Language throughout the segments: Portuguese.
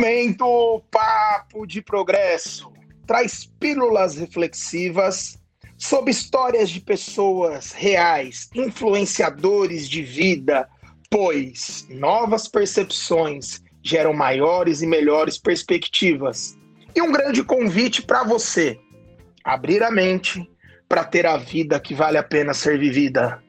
Momento Papo de Progresso traz pílulas reflexivas sobre histórias de pessoas reais, influenciadores de vida, pois novas percepções geram maiores e melhores perspectivas. E um grande convite para você: abrir a mente para ter a vida que vale a pena ser vivida.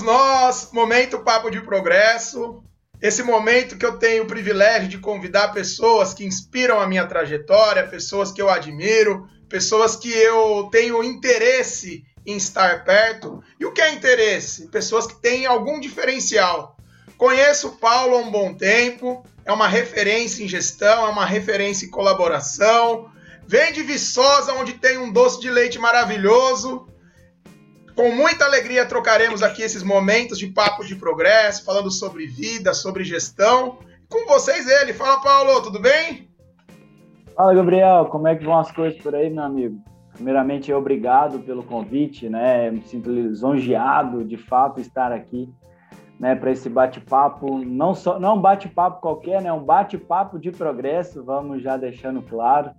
Vamos nós, momento papo de progresso. Esse momento que eu tenho o privilégio de convidar pessoas que inspiram a minha trajetória, pessoas que eu admiro, pessoas que eu tenho interesse em estar perto. E o que é interesse? Pessoas que têm algum diferencial. Conheço o Paulo há um bom tempo, é uma referência em gestão, é uma referência em colaboração. Vem de Viçosa, onde tem um doce de leite maravilhoso. Com muita alegria trocaremos aqui esses momentos de papo de progresso, falando sobre vida, sobre gestão. Com vocês ele. Fala, Paulo, tudo bem? Fala, Gabriel. Como é que vão as coisas por aí, meu amigo? Primeiramente, obrigado pelo convite, né? Me sinto lisonjeado de fato estar aqui, né, para esse bate-papo, não só não um bate-papo qualquer, né, um bate-papo de progresso, vamos já deixando claro.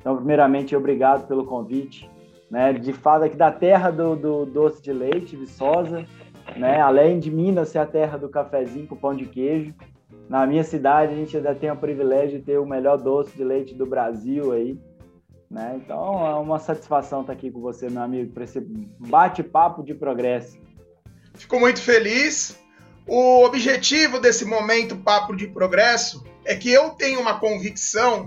Então, primeiramente, obrigado pelo convite né? De fato, aqui da terra do, do doce de leite, Viçosa, né? Além de Minas ser a terra do cafezinho com pão de queijo, na minha cidade a gente ainda tem o privilégio de ter o melhor doce de leite do Brasil aí, né? Então é uma satisfação estar aqui com você, meu amigo, para esse bate-papo de progresso. Fico muito feliz. O objetivo desse momento Papo de Progresso é que eu tenho uma convicção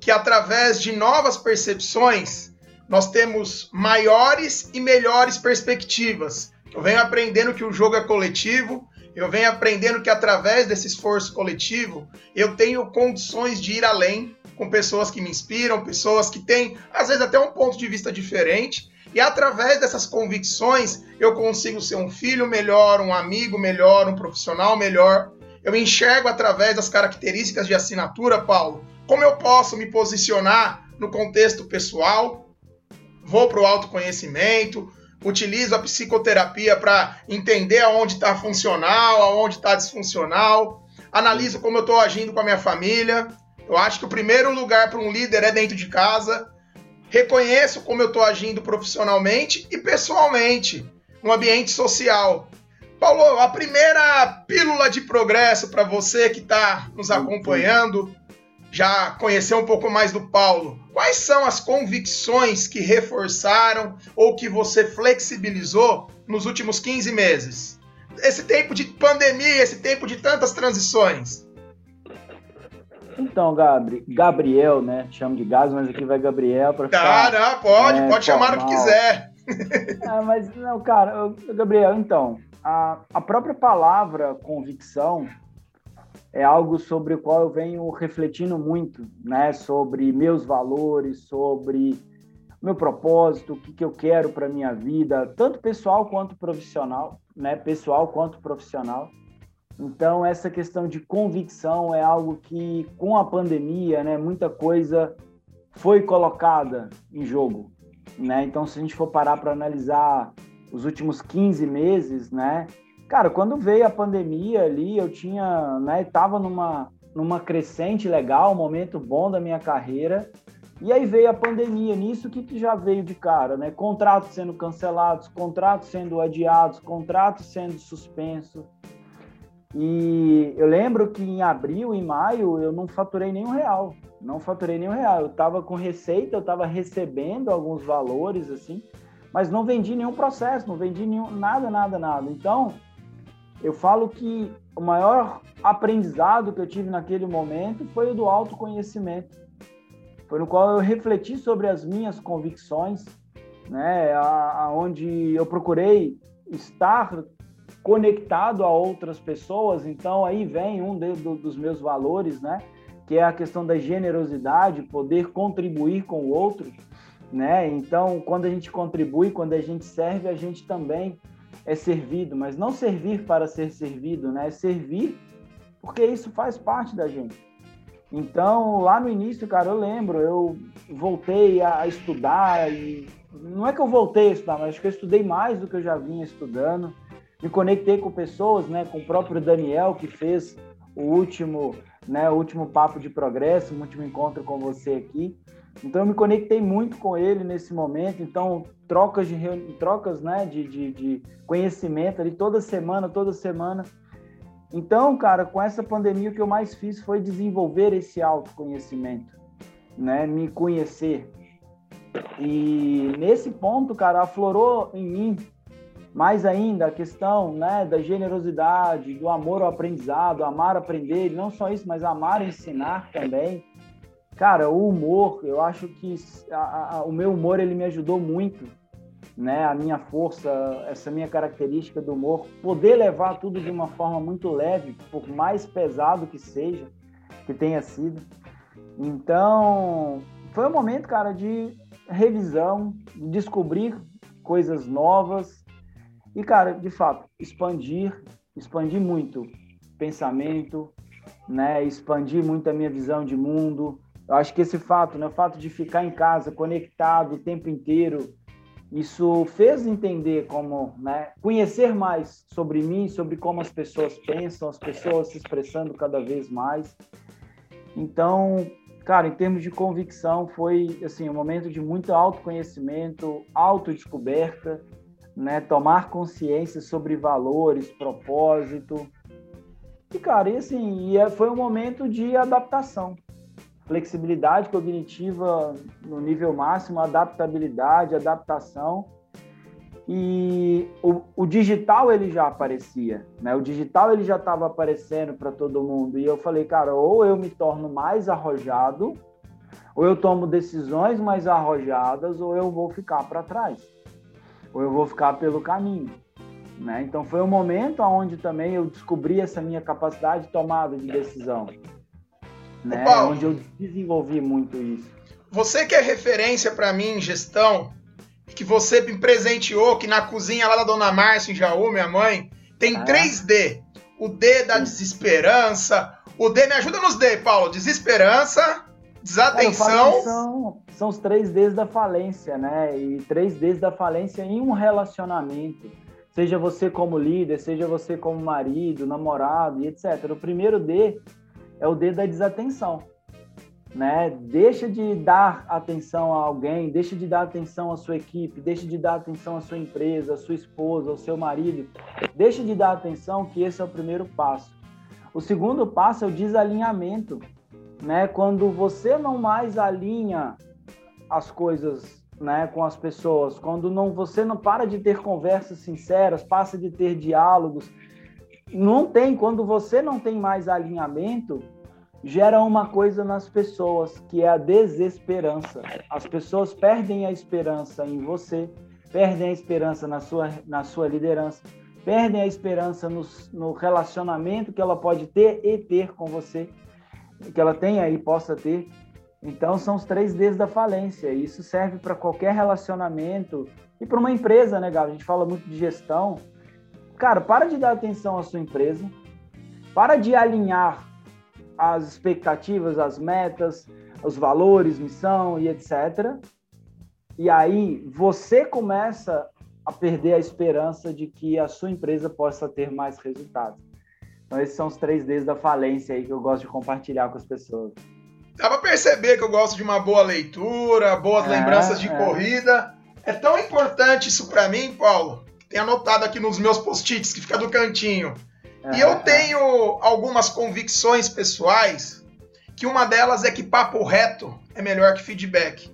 que através de novas percepções nós temos maiores e melhores perspectivas. Eu venho aprendendo que o jogo é coletivo, eu venho aprendendo que através desse esforço coletivo eu tenho condições de ir além com pessoas que me inspiram, pessoas que têm, às vezes, até um ponto de vista diferente. E através dessas convicções eu consigo ser um filho melhor, um amigo melhor, um profissional melhor. Eu enxergo através das características de assinatura, Paulo, como eu posso me posicionar no contexto pessoal, vou para o autoconhecimento, utilizo a psicoterapia para entender aonde está funcional, aonde está disfuncional, analiso como eu estou agindo com a minha família. Eu acho que o primeiro lugar para um líder é dentro de casa. Reconheço como eu estou agindo profissionalmente e pessoalmente, no ambiente social. Paulo, a primeira pílula de progresso para você que está nos acompanhando, já conheceu um pouco mais do Paulo. Quais são as convicções que reforçaram ou que você flexibilizou nos últimos 15 meses? Esse tempo de pandemia, esse tempo de tantas transições. Então, Gabri, Gabriel, né? Chamo de Gás, mas aqui vai Gabriel para ficar. Tá, não, pode, é, pode chamar o que quiser. É, mas não, cara, Gabriel, então, a, a própria palavra convicção, é algo sobre o qual eu venho refletindo muito, né? Sobre meus valores, sobre meu propósito, o que, que eu quero para minha vida, tanto pessoal quanto profissional, né? Pessoal quanto profissional. Então essa questão de convicção é algo que com a pandemia, né? Muita coisa foi colocada em jogo, né? Então se a gente for parar para analisar os últimos 15 meses, né? Cara, quando veio a pandemia ali, eu tinha, né, tava numa, numa crescente legal, um momento bom da minha carreira, e aí veio a pandemia, nisso que, que já veio de cara, né? Contratos sendo cancelados, contratos sendo adiados, contratos sendo suspensos. E eu lembro que em abril e maio eu não faturei nenhum real, não faturei nenhum real. Eu estava com receita, eu estava recebendo alguns valores assim, mas não vendi nenhum processo, não vendi nenhum, nada, nada, nada. Então, eu falo que o maior aprendizado que eu tive naquele momento foi o do autoconhecimento. Foi no qual eu refleti sobre as minhas convicções, né, aonde eu procurei estar conectado a outras pessoas. Então aí vem um de, do, dos meus valores, né, que é a questão da generosidade, poder contribuir com o outro, né? Então, quando a gente contribui, quando a gente serve, a gente também é servido, mas não servir para ser servido, né? É servir porque isso faz parte da gente. Então, lá no início, cara, eu lembro, eu voltei a estudar e não é que eu voltei a estudar, mas acho que eu estudei mais do que eu já vinha estudando. Me conectei com pessoas, né, com o próprio Daniel, que fez o último, né, o último papo de progresso, o último encontro com você aqui. Então eu me conectei muito com ele nesse momento. Então trocas de trocas, né, de, de, de conhecimento ali toda semana, toda semana. Então, cara, com essa pandemia o que eu mais fiz foi desenvolver esse autoconhecimento, né, me conhecer. E nesse ponto, cara, aflorou em mim mais ainda a questão né, da generosidade, do amor ao aprendizado, amar aprender, não só isso, mas amar ensinar também. Cara, o humor, eu acho que a, a, o meu humor ele me ajudou muito, né? A minha força, essa minha característica do humor, poder levar tudo de uma forma muito leve, por mais pesado que seja, que tenha sido. Então, foi um momento, cara, de revisão, de descobrir coisas novas, e, cara, de fato, expandir, expandir muito pensamento, né? Expandir muito a minha visão de mundo. Eu acho que esse fato, né? O fato de ficar em casa, conectado o tempo inteiro, isso fez entender como, né? Conhecer mais sobre mim, sobre como as pessoas pensam, as pessoas se expressando cada vez mais. Então, cara, em termos de convicção, foi assim um momento de muito autoconhecimento, autodescoberta né? Tomar consciência sobre valores, propósito. E, cara, e assim, é, foi um momento de adaptação. Flexibilidade cognitiva no nível máximo, adaptabilidade, adaptação. E o, o digital ele já aparecia, né? O digital ele já estava aparecendo para todo mundo. E eu falei, cara, ou eu me torno mais arrojado, ou eu tomo decisões mais arrojadas, ou eu vou ficar para trás ou eu vou ficar pelo caminho. Né? Então foi um momento onde também eu descobri essa minha capacidade de tomada de decisão, né? Paulo, onde eu desenvolvi muito isso. Você que é referência para mim em gestão, que você me presenteou, que na cozinha lá da Dona Márcia em Jaú, minha mãe, tem ah. 3D. O D da Sim. desesperança, o D me ajuda nos D, Paulo. Desesperança, desatenção. são, são os três Ds da falência, né? E três Ds da falência em um relacionamento. Seja você como líder, seja você como marido, namorado e etc. O primeiro D é o D da desatenção. Né? Deixa de dar atenção a alguém, deixa de dar atenção à sua equipe, deixa de dar atenção à sua empresa, à sua esposa, ao seu marido. Deixa de dar atenção que esse é o primeiro passo. O segundo passo é o desalinhamento né? Quando você não mais alinha as coisas, né, com as pessoas, quando não você não para de ter conversas sinceras, passa de ter diálogos, não tem, quando você não tem mais alinhamento, gera uma coisa nas pessoas, que é a desesperança. As pessoas perdem a esperança em você, perdem a esperança na sua, na sua liderança, perdem a esperança no, no relacionamento que ela pode ter e ter com você que ela tenha e possa ter. Então, são os três Ds da falência. E isso serve para qualquer relacionamento e para uma empresa, né, Galo? A gente fala muito de gestão. Cara, para de dar atenção à sua empresa, para de alinhar as expectativas, as metas, os valores, missão e etc. E aí você começa a perder a esperança de que a sua empresa possa ter mais resultados. Então, esses são os três Ds da falência aí que eu gosto de compartilhar com as pessoas. Dá pra perceber que eu gosto de uma boa leitura, boas é, lembranças de é. corrida. É tão importante isso para mim, Paulo, tem anotado aqui nos meus post-its que fica do cantinho. É, e eu tenho algumas convicções pessoais, que uma delas é que papo reto é melhor que feedback.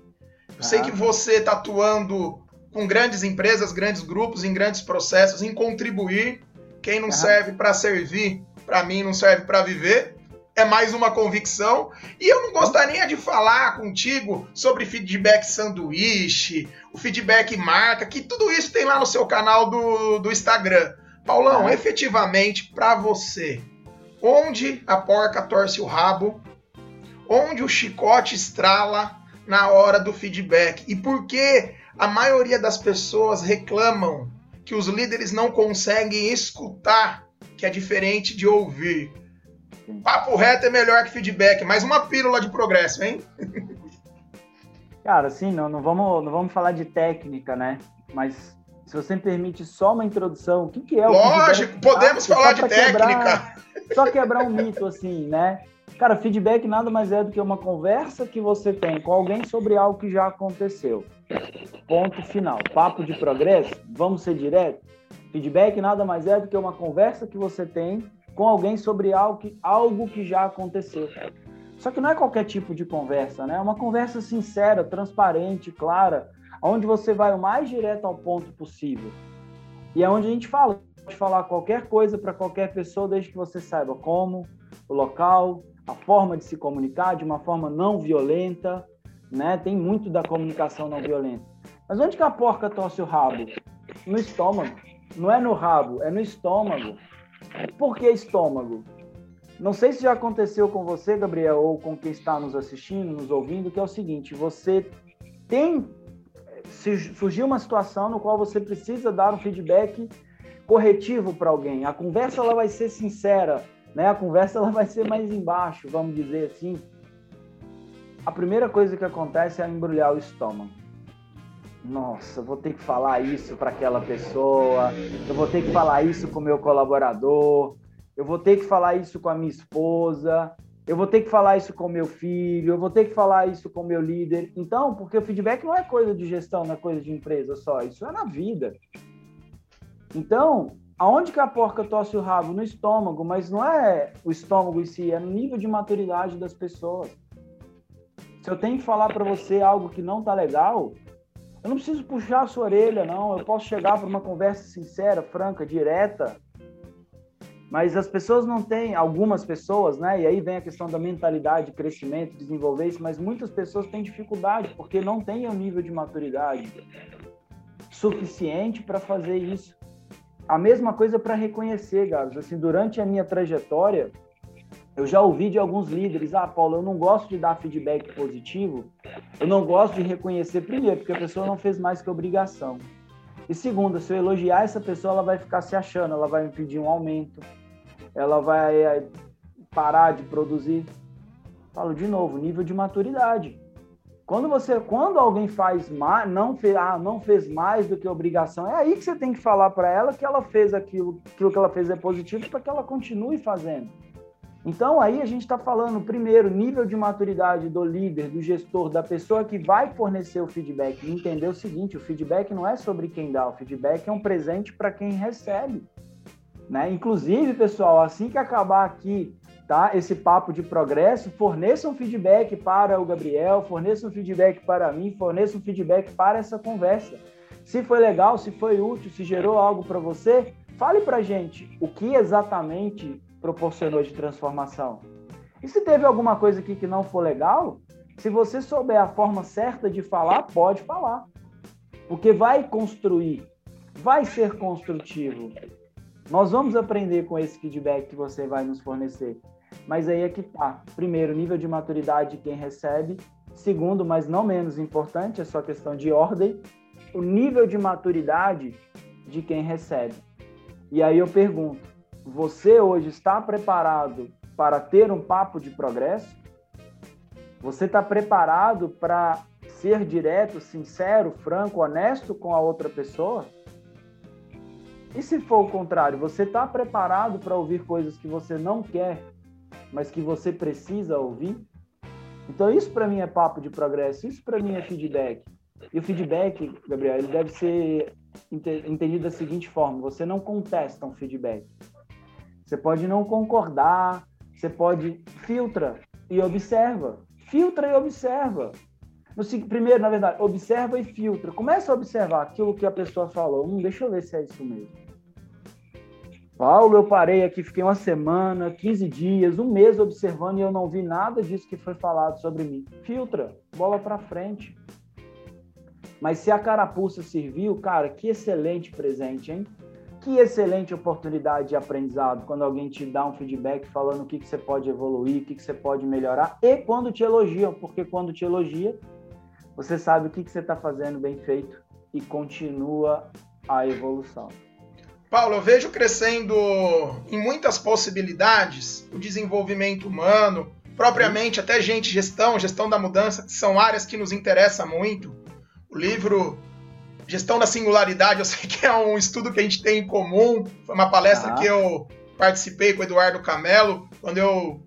Eu sei que você está atuando com grandes empresas, grandes grupos, em grandes processos, em contribuir quem não serve para servir, para mim não serve para viver. É mais uma convicção. E eu não gostaria de falar contigo sobre feedback sanduíche, o feedback marca, que tudo isso tem lá no seu canal do, do Instagram. Paulão, é. efetivamente, para você, onde a porca torce o rabo, onde o chicote estrala na hora do feedback e por que a maioria das pessoas reclamam que os líderes não conseguem escutar, que é diferente de ouvir. Papo reto é melhor que feedback. Mais uma pílula de progresso, hein? Cara, sim, não, não, vamos, não vamos falar de técnica, né? Mas se você me permite só uma introdução, o que, que é o Lógico, feedback? podemos ah, falar de técnica. Quebrar, só quebrar um mito, assim, né? Cara, feedback nada mais é do que uma conversa que você tem com alguém sobre algo que já aconteceu. Ponto final. Papo de progresso, vamos ser direto? Feedback nada mais é do que uma conversa que você tem com alguém sobre algo que, algo que já aconteceu. Só que não é qualquer tipo de conversa, né? É uma conversa sincera, transparente, clara, onde você vai o mais direto ao ponto possível. E é onde a gente fala, pode falar qualquer coisa para qualquer pessoa, desde que você saiba como, o local, a forma de se comunicar de uma forma não violenta, né? Tem muito da comunicação não violenta. Mas onde que a porca torce o rabo? No estômago. Não é no rabo, é no estômago. Por que estômago? Não sei se já aconteceu com você, Gabriel, ou com quem está nos assistindo, nos ouvindo, que é o seguinte: você tem surgiu uma situação no qual você precisa dar um feedback corretivo para alguém. A conversa ela vai ser sincera, né? A conversa ela vai ser mais embaixo, vamos dizer assim. A primeira coisa que acontece é embrulhar o estômago. Nossa, vou ter que falar isso para aquela pessoa, eu vou ter que falar isso com o meu colaborador, eu vou ter que falar isso com a minha esposa, eu vou ter que falar isso com meu filho, eu vou ter que falar isso com meu líder. Então, porque o feedback não é coisa de gestão, não é coisa de empresa só, isso é na vida. Então, aonde que a porca tosse o rabo? No estômago, mas não é o estômago em si, é no nível de maturidade das pessoas. Se eu tenho que falar para você algo que não tá legal, eu não preciso puxar a sua orelha, não. Eu posso chegar para uma conversa sincera, franca, direta. Mas as pessoas não têm, algumas pessoas, né? E aí vem a questão da mentalidade, crescimento, desenvolver isso, mas muitas pessoas têm dificuldade porque não têm o nível de maturidade suficiente para fazer isso. A mesma coisa para reconhecer, Gabs. Assim, durante a minha trajetória, eu já ouvi de alguns líderes, ah, Paulo, eu não gosto de dar feedback positivo, eu não gosto de reconhecer, primeiro, porque a pessoa não fez mais que obrigação. E segundo, se eu elogiar essa pessoa, ela vai ficar se achando, ela vai me pedir um aumento, ela vai eh, parar de produzir. Falo de novo, nível de maturidade. Quando você, quando alguém faz mais, não fez, ah, não fez mais do que obrigação, é aí que você tem que falar para ela que ela fez aquilo, aquilo que ela fez é positivo para que ela continue fazendo. Então, aí a gente está falando, primeiro, nível de maturidade do líder, do gestor, da pessoa que vai fornecer o feedback. entender o seguinte: o feedback não é sobre quem dá, o feedback é um presente para quem recebe. Né? Inclusive, pessoal, assim que acabar aqui tá, esse papo de progresso, forneça um feedback para o Gabriel, forneça um feedback para mim, forneça um feedback para essa conversa. Se foi legal, se foi útil, se gerou algo para você, fale para gente o que exatamente proporcionou de transformação. E se teve alguma coisa aqui que não for legal, se você souber a forma certa de falar, pode falar. Porque vai construir, vai ser construtivo. Nós vamos aprender com esse feedback que você vai nos fornecer. Mas aí é que tá. Primeiro, nível de maturidade de quem recebe. Segundo, mas não menos importante, é só questão de ordem, o nível de maturidade de quem recebe. E aí eu pergunto: você hoje está preparado para ter um papo de progresso? Você está preparado para ser direto, sincero, franco, honesto com a outra pessoa? E se for o contrário, você está preparado para ouvir coisas que você não quer, mas que você precisa ouvir? Então isso para mim é papo de progresso, isso para mim é feedback. E o feedback, Gabriel, ele deve ser entendido da seguinte forma: você não contesta um feedback, você pode não concordar, você pode filtra e observa. Filtra e observa. No, primeiro, na verdade, observa e filtra. Começa a observar aquilo que a pessoa falou. Hum, deixa eu ver se é isso mesmo. Paulo, eu parei aqui, fiquei uma semana, 15 dias, um mês observando e eu não vi nada disso que foi falado sobre mim. Filtra, bola para frente. Mas se a carapuça serviu, cara, que excelente presente, hein? Que excelente oportunidade de aprendizado quando alguém te dá um feedback falando o que, que você pode evoluir, o que, que você pode melhorar, e quando te elogiam, porque quando te elogia, você sabe o que, que você está fazendo bem feito e continua a evolução. Paulo, eu vejo crescendo em muitas possibilidades o desenvolvimento humano, propriamente até gente, gestão, gestão da mudança, que são áreas que nos interessam muito. O livro gestão da singularidade, eu sei que é um estudo que a gente tem em comum. Foi uma palestra ah. que eu participei com o Eduardo Camelo, quando eu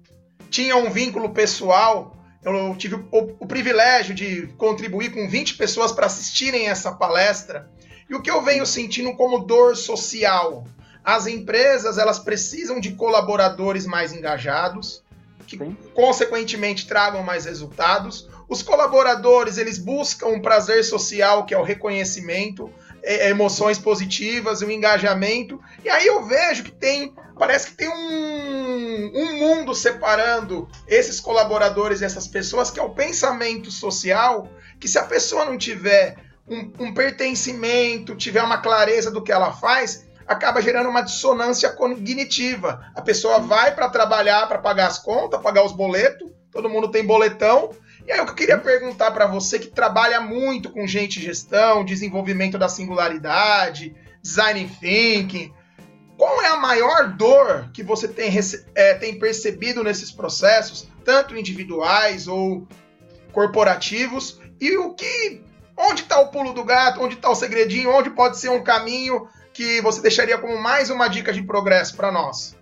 tinha um vínculo pessoal. Eu tive o, o privilégio de contribuir com 20 pessoas para assistirem essa palestra. E o que eu venho sentindo como dor social? As empresas elas precisam de colaboradores mais engajados, que Sim. consequentemente tragam mais resultados. Os colaboradores, eles buscam um prazer social, que é o reconhecimento, é, é, emoções positivas, o um engajamento. E aí eu vejo que tem, parece que tem um, um mundo separando esses colaboradores e essas pessoas, que é o pensamento social, que se a pessoa não tiver um, um pertencimento, tiver uma clareza do que ela faz, acaba gerando uma dissonância cognitiva. A pessoa vai para trabalhar para pagar as contas, pagar os boletos, todo mundo tem boletão. E aí eu queria perguntar para você que trabalha muito com gente gestão, desenvolvimento da singularidade, design thinking, qual é a maior dor que você tem, é, tem percebido nesses processos, tanto individuais ou corporativos, e o que onde está o pulo do gato, onde está o segredinho, onde pode ser um caminho que você deixaria como mais uma dica de progresso para nós?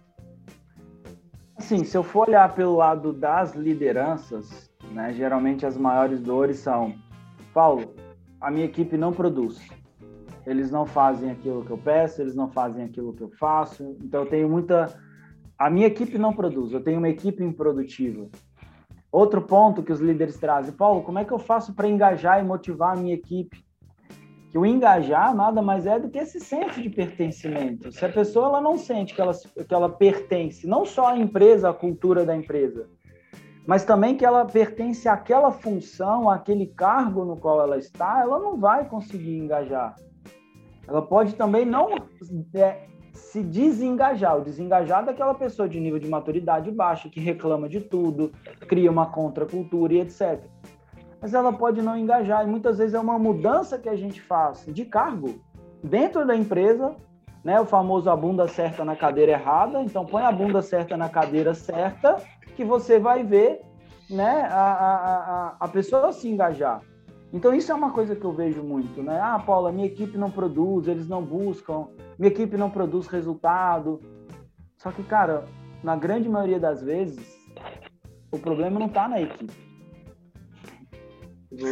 Sim, se eu for olhar pelo lado das lideranças, né, geralmente as maiores dores são: Paulo, a minha equipe não produz. Eles não fazem aquilo que eu peço, eles não fazem aquilo que eu faço. Então eu tenho muita. A minha equipe não produz, eu tenho uma equipe improdutiva. Outro ponto que os líderes trazem, Paulo, como é que eu faço para engajar e motivar a minha equipe? que o engajar nada mais é do que esse senso de pertencimento. Se a pessoa ela não sente que ela, que ela pertence, não só à empresa, à cultura da empresa, mas também que ela pertence àquela função, àquele cargo no qual ela está, ela não vai conseguir engajar. Ela pode também não é, se desengajar. O desengajar daquela pessoa de nível de maturidade baixo, que reclama de tudo, cria uma contracultura e etc mas ela pode não engajar. E muitas vezes é uma mudança que a gente faz de cargo dentro da empresa, né? O famoso a bunda certa na cadeira errada. Então põe a bunda certa na cadeira certa, que você vai ver, né? A, a, a, pessoa se engajar. Então isso é uma coisa que eu vejo muito, né? Ah, Paula, minha equipe não produz, eles não buscam, minha equipe não produz resultado. Só que, cara, na grande maioria das vezes, o problema não está na equipe.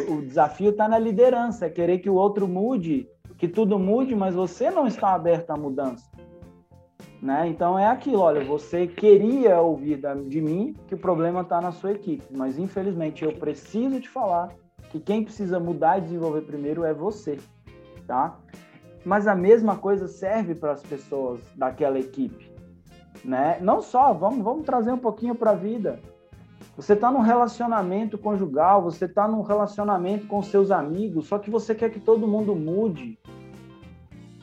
O, desafio está na liderança, é querer que o outro mude, que tudo mude, mas você não está aberto à mudança. Né? Então é aquilo, olha, você queria ouvir de mim que o problema está na sua equipe, mas infelizmente eu preciso te falar que quem precisa mudar e desenvolver primeiro é você, tá? Mas a mesma coisa serve para as pessoas daquela equipe, né? Não só, vamos, vamos trazer um pouquinho para a vida. Você está num relacionamento conjugal, você está num relacionamento com seus amigos, só que você quer que todo mundo mude.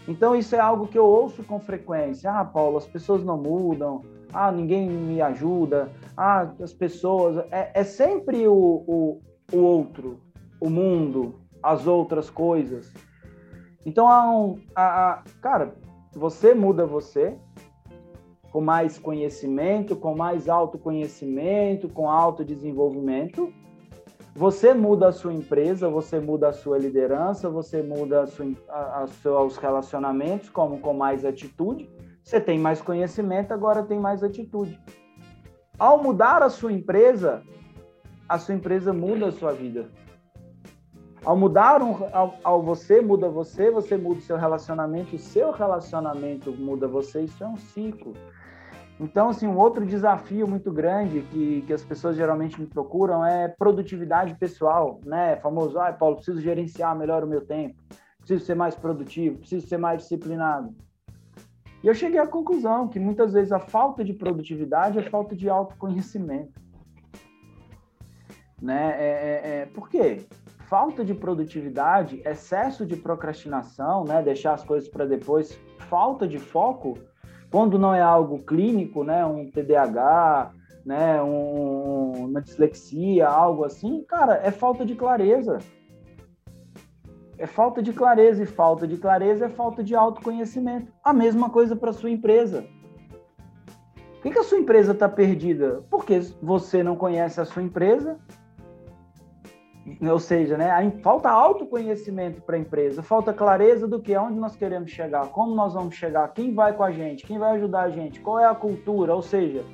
Então isso é algo que eu ouço com frequência. Ah, Paulo, as pessoas não mudam. Ah, ninguém me ajuda. Ah, as pessoas. É, é sempre o, o, o outro, o mundo, as outras coisas. Então, há um, há, há, cara, você muda você, com mais conhecimento, com mais autoconhecimento, com autodesenvolvimento. Você muda a sua empresa, você muda a sua liderança, você muda a sua, a, a seus relacionamentos, como com mais atitude. Você tem mais conhecimento, agora tem mais atitude. Ao mudar a sua empresa, a sua empresa muda a sua vida. Ao mudar um, ao, ao, você muda você, você muda o seu relacionamento, o seu relacionamento muda você, isso é um ciclo. Então, assim, um outro desafio muito grande que, que as pessoas geralmente me procuram é produtividade pessoal, né? Famoso, ah, Paulo, preciso gerenciar melhor o meu tempo, preciso ser mais produtivo, preciso ser mais disciplinado. E eu cheguei à conclusão que muitas vezes a falta de produtividade é falta de autoconhecimento. Né? É, é, é, por quê? Falta de produtividade, excesso de procrastinação, né? deixar as coisas para depois, falta de foco quando não é algo clínico, né, um TDAH, né, um, uma dislexia, algo assim, cara, é falta de clareza. É falta de clareza e falta de clareza é falta de autoconhecimento. A mesma coisa para sua empresa. Por que, que a sua empresa está perdida? Porque você não conhece a sua empresa, ou seja, né, falta autoconhecimento para a empresa, falta clareza do que, onde nós queremos chegar, como nós vamos chegar, quem vai com a gente, quem vai ajudar a gente, qual é a cultura, ou seja,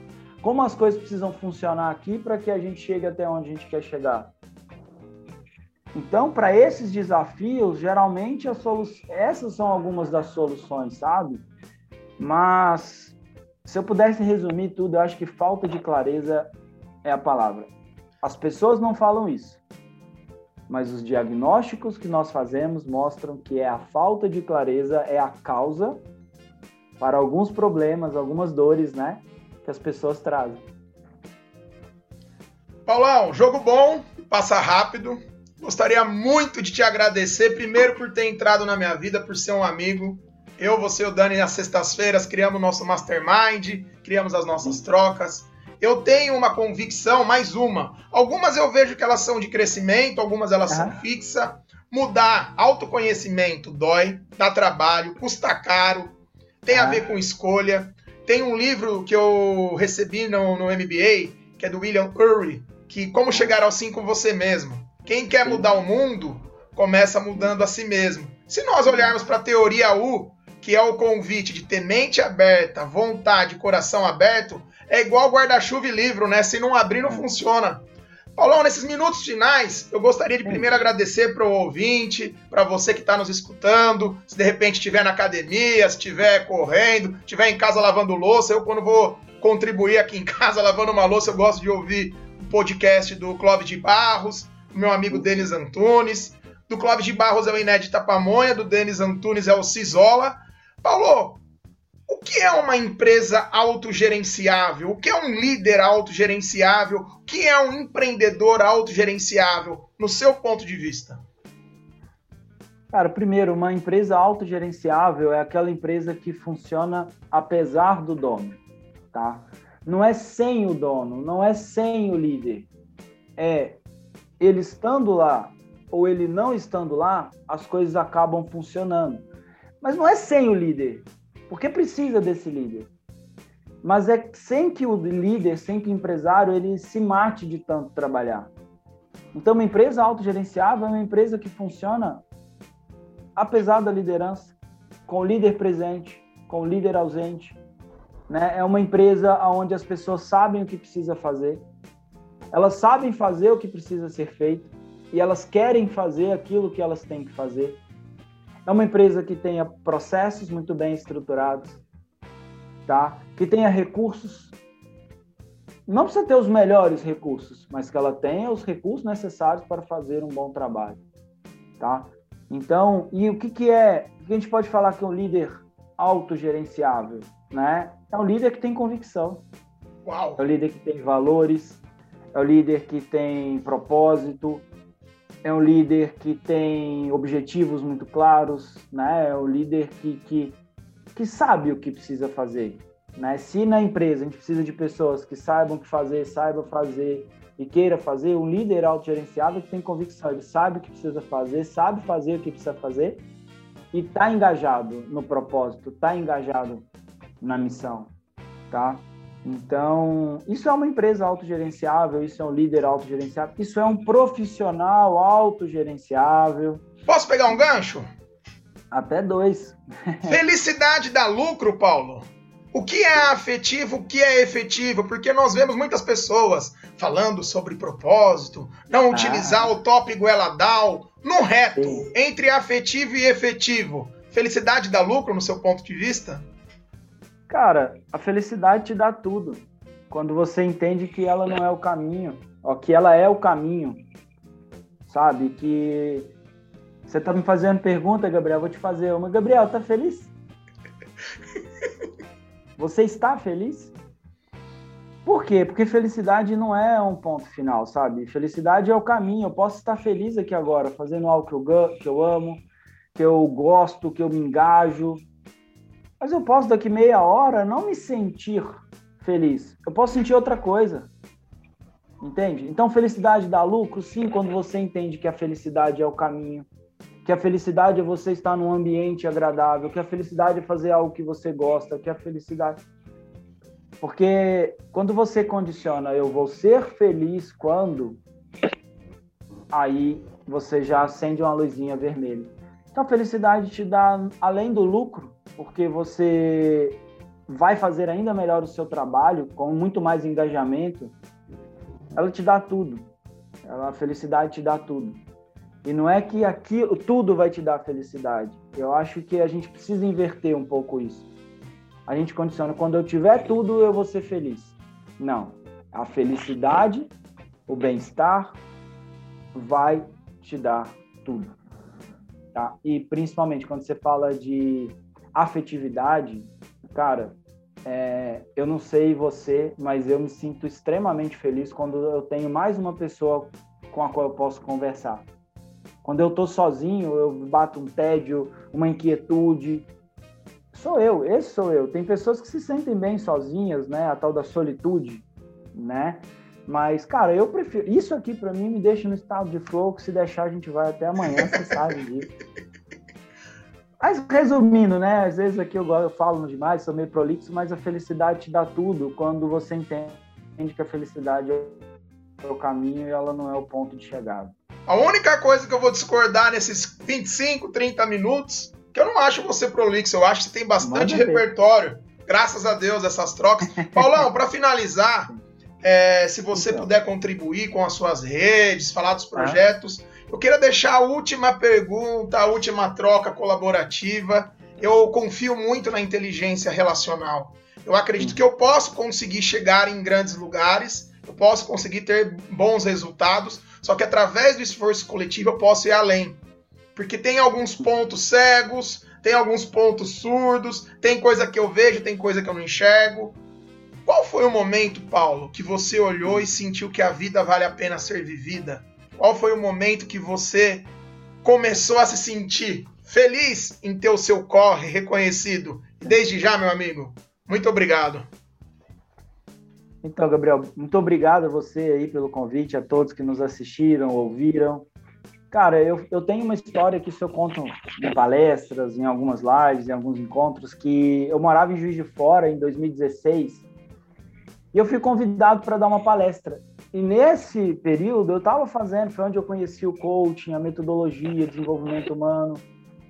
como as coisas precisam funcionar aqui para que a gente chegue até onde a gente quer chegar. Então, para esses desafios, geralmente solu... essas são algumas das soluções, sabe? Mas se eu pudesse resumir tudo, eu acho que falta de clareza é a palavra. As pessoas não falam isso, mas os diagnósticos que nós fazemos mostram que é a falta de clareza é a causa para alguns problemas, algumas dores, né, que as pessoas trazem. Paulão, jogo bom, passa rápido. Gostaria muito de te agradecer, primeiro por ter entrado na minha vida, por ser um amigo. Eu, você e o Dani, nas sextas-feiras, criamos nosso mastermind, criamos as nossas trocas. Eu tenho uma convicção, mais uma. Algumas eu vejo que elas são de crescimento, algumas elas uhum. são fixas. Mudar, autoconhecimento dói, dá trabalho, custa caro, tem uhum. a ver com escolha. Tem um livro que eu recebi no, no MBA, que é do William Ury, que Como Chegar ao Sim com Você Mesmo. Quem quer mudar o mundo, começa mudando a si mesmo. Se nós olharmos para a teoria U, que é o convite de ter mente aberta, vontade, coração aberto, é igual guarda-chuva e livro, né? Se não abrir, não funciona. Paulão, nesses minutos finais, eu gostaria de primeiro agradecer para o ouvinte, para você que está nos escutando. Se de repente estiver na academia, se estiver correndo, estiver em casa lavando louça, eu quando vou contribuir aqui em casa lavando uma louça, eu gosto de ouvir o podcast do Clóvis de Barros, do meu amigo Denis Antunes. Do Clóvis de Barros é o Inédita Pamonha, do Denis Antunes é o Cisola. Paulo, que é uma empresa autogerenciável? O que é um líder autogerenciável? O que é um empreendedor autogerenciável, no seu ponto de vista? Cara, primeiro, uma empresa autogerenciável é aquela empresa que funciona apesar do dono, tá? Não é sem o dono, não é sem o líder. É ele estando lá ou ele não estando lá, as coisas acabam funcionando. Mas não é sem o líder. Porque precisa desse líder. Mas é sem que o líder, sem que o empresário, ele se mate de tanto trabalhar. Então, uma empresa autogerenciável é uma empresa que funciona apesar da liderança, com o líder presente, com o líder ausente. Né? É uma empresa onde as pessoas sabem o que precisa fazer, elas sabem fazer o que precisa ser feito e elas querem fazer aquilo que elas têm que fazer. É uma empresa que tenha processos muito bem estruturados, tá? Que tenha recursos. Não precisa ter os melhores recursos, mas que ela tenha os recursos necessários para fazer um bom trabalho, tá? Então, e o que, que é? O que a gente pode falar que é um líder autogerenciável, né? É um líder que tem convicção. Uau. É um líder que tem valores, é um líder que tem propósito, é um líder que tem objetivos muito claros, né? É um líder que, que, que sabe o que precisa fazer, né? Se na empresa a gente precisa de pessoas que saibam o que fazer, saibam fazer e queira fazer, um líder autogerenciado que tem convicção, ele sabe o que precisa fazer, sabe fazer o que precisa fazer e está engajado no propósito, está engajado na missão, tá? Então, isso é uma empresa autogerenciável, isso é um líder autogerenciável, isso é um profissional autogerenciável. Posso pegar um gancho? Até dois. Felicidade dá lucro, Paulo? O que é afetivo, o que é efetivo? Porque nós vemos muitas pessoas falando sobre propósito, não ah. utilizar o top Gueladal no reto, Sim. entre afetivo e efetivo. Felicidade dá lucro, no seu ponto de vista? Cara, a felicidade te dá tudo. Quando você entende que ela não é o caminho, ó, que ela é o caminho, sabe? Que você tá me fazendo pergunta, Gabriel, vou te fazer uma. Gabriel, tá feliz? Você está feliz? Por quê? Porque felicidade não é um ponto final, sabe? Felicidade é o caminho. Eu posso estar feliz aqui agora, fazendo algo que eu, que eu amo, que eu gosto, que eu me engajo, mas eu posso, daqui meia hora, não me sentir feliz. Eu posso sentir outra coisa. Entende? Então, felicidade dá lucro, sim, quando você entende que a felicidade é o caminho, que a felicidade é você estar num ambiente agradável, que a felicidade é fazer algo que você gosta, que a felicidade. Porque quando você condiciona eu vou ser feliz quando aí você já acende uma luzinha vermelha. Então a felicidade te dá além do lucro, porque você vai fazer ainda melhor o seu trabalho com muito mais engajamento. Ela te dá tudo. a felicidade te dá tudo. E não é que aquilo tudo vai te dar felicidade. Eu acho que a gente precisa inverter um pouco isso. A gente condiciona quando eu tiver tudo eu vou ser feliz. Não. A felicidade, o bem-estar vai te dar tudo. Tá? E principalmente quando você fala de afetividade, cara, é, eu não sei você, mas eu me sinto extremamente feliz quando eu tenho mais uma pessoa com a qual eu posso conversar. Quando eu estou sozinho, eu bato um tédio, uma inquietude. Sou eu, esse sou eu. Tem pessoas que se sentem bem sozinhas, né? A tal da solitude, né? Mas, cara, eu prefiro. Isso aqui para mim me deixa no estado de flow, que se deixar a gente vai até amanhã, você sabe disso. Mas resumindo, né? Às vezes aqui eu, eu falo demais, sou meio prolixo, mas a felicidade te dá tudo quando você entende que a felicidade é o caminho e ela não é o ponto de chegada. A única coisa que eu vou discordar nesses 25, 30 minutos, que eu não acho você prolixo, eu acho que você tem bastante repertório. Graças a Deus, essas trocas. Paulão, para finalizar, é, se você então. puder contribuir com as suas redes, falar dos projetos. Ah. Eu queria deixar a última pergunta, a última troca colaborativa. Eu confio muito na inteligência relacional. Eu acredito hum. que eu posso conseguir chegar em grandes lugares, eu posso conseguir ter bons resultados, só que através do esforço coletivo eu posso ir além. Porque tem alguns pontos cegos, tem alguns pontos surdos, tem coisa que eu vejo, tem coisa que eu não enxergo. Qual foi o momento, Paulo, que você olhou e sentiu que a vida vale a pena ser vivida? Qual foi o momento que você começou a se sentir feliz em ter o seu corre reconhecido? desde já, meu amigo, muito obrigado. Então, Gabriel, muito obrigado a você aí pelo convite, a todos que nos assistiram, ouviram. Cara, eu, eu tenho uma história que eu conto em palestras, em algumas lives, em alguns encontros, que eu morava em Juiz de Fora em 2016 e eu fui convidado para dar uma palestra. E nesse período eu estava fazendo, foi onde eu conheci o coaching, a metodologia, desenvolvimento humano.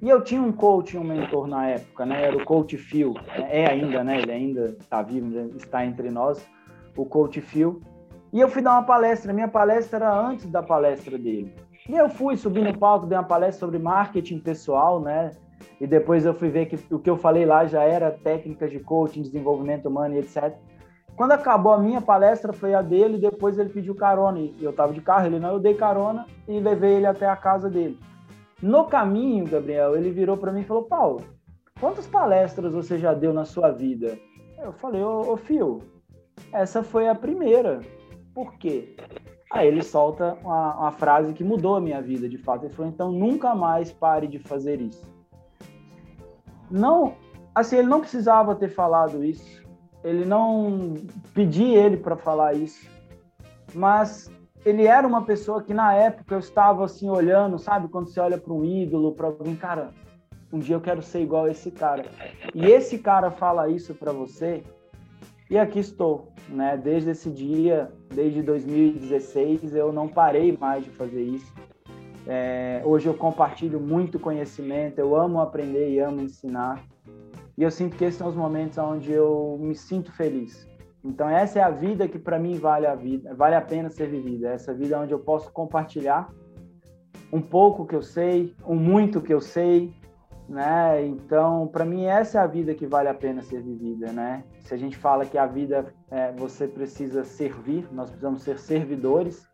E eu tinha um coach, um mentor na época, né? Era o coach Phil. É ainda, né? Ele ainda está vivo, está entre nós o Coach Phil. E eu fui dar uma palestra. Minha palestra era antes da palestra dele. E eu fui subir no palco, dei uma palestra sobre marketing pessoal, né? E depois eu fui ver que o que eu falei lá já era técnicas de coaching, desenvolvimento humano e etc. Quando acabou a minha palestra, foi a dele, depois ele pediu carona. E eu estava de carro, ele não, eu dei carona e levei ele até a casa dele. No caminho, Gabriel, ele virou para mim e falou: Paulo, quantas palestras você já deu na sua vida? Eu falei: Ô, ô Fio, essa foi a primeira. Por quê? Aí ele solta uma, uma, frase que mudou a minha vida, de fato. Ele falou: então nunca mais pare de fazer isso. Não, assim, ele não precisava ter falado isso. Ele não pedi ele para falar isso. Mas ele era uma pessoa que na época eu estava assim olhando, sabe, quando você olha para um ídolo, para alguém, cara, um dia eu quero ser igual a esse cara. E esse cara fala isso para você, e aqui estou, né? Desde esse dia, desde 2016, eu não parei mais de fazer isso. É, hoje eu compartilho muito conhecimento, eu amo aprender e amo ensinar. E eu sinto que esses são os momentos onde eu me sinto feliz. Então essa é a vida que para mim vale a vida, vale a pena ser vivida. Essa vida onde eu posso compartilhar um pouco que eu sei, um muito que eu sei, né? Então, para mim essa é a vida que vale a pena ser vivida, né? Se a gente fala que a vida é, você precisa servir, nós precisamos ser servidores,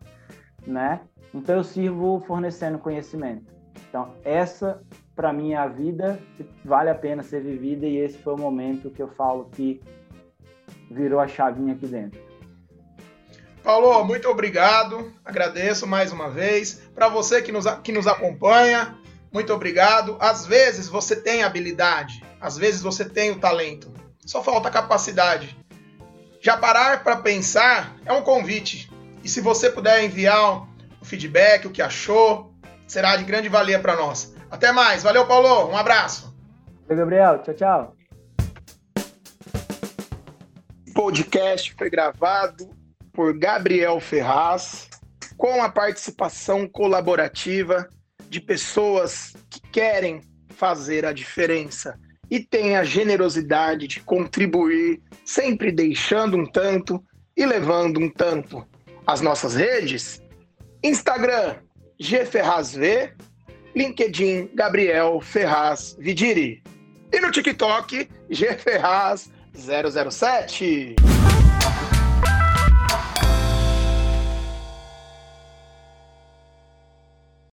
né? Então eu sirvo fornecendo conhecimento. Então essa para mim é a vida que vale a pena ser vivida e esse foi o momento que eu falo que virou a chavinha aqui dentro. Paulo, muito obrigado. Agradeço mais uma vez. Para você que nos, que nos acompanha, muito obrigado. Às vezes você tem habilidade, às vezes você tem o talento, só falta capacidade. Já parar para pensar é um convite. E se você puder enviar o feedback, o que achou, será de grande valia para nós. Até mais. Valeu, Paulo. Um abraço. Oi, Gabriel. Tchau, tchau. O podcast foi gravado por Gabriel Ferraz com a participação colaborativa de pessoas que querem fazer a diferença e têm a generosidade de contribuir, sempre deixando um tanto e levando um tanto. As nossas redes: Instagram gferrazv, LinkedIn Gabriel Ferraz Vidiri e no TikTok gferraz 007.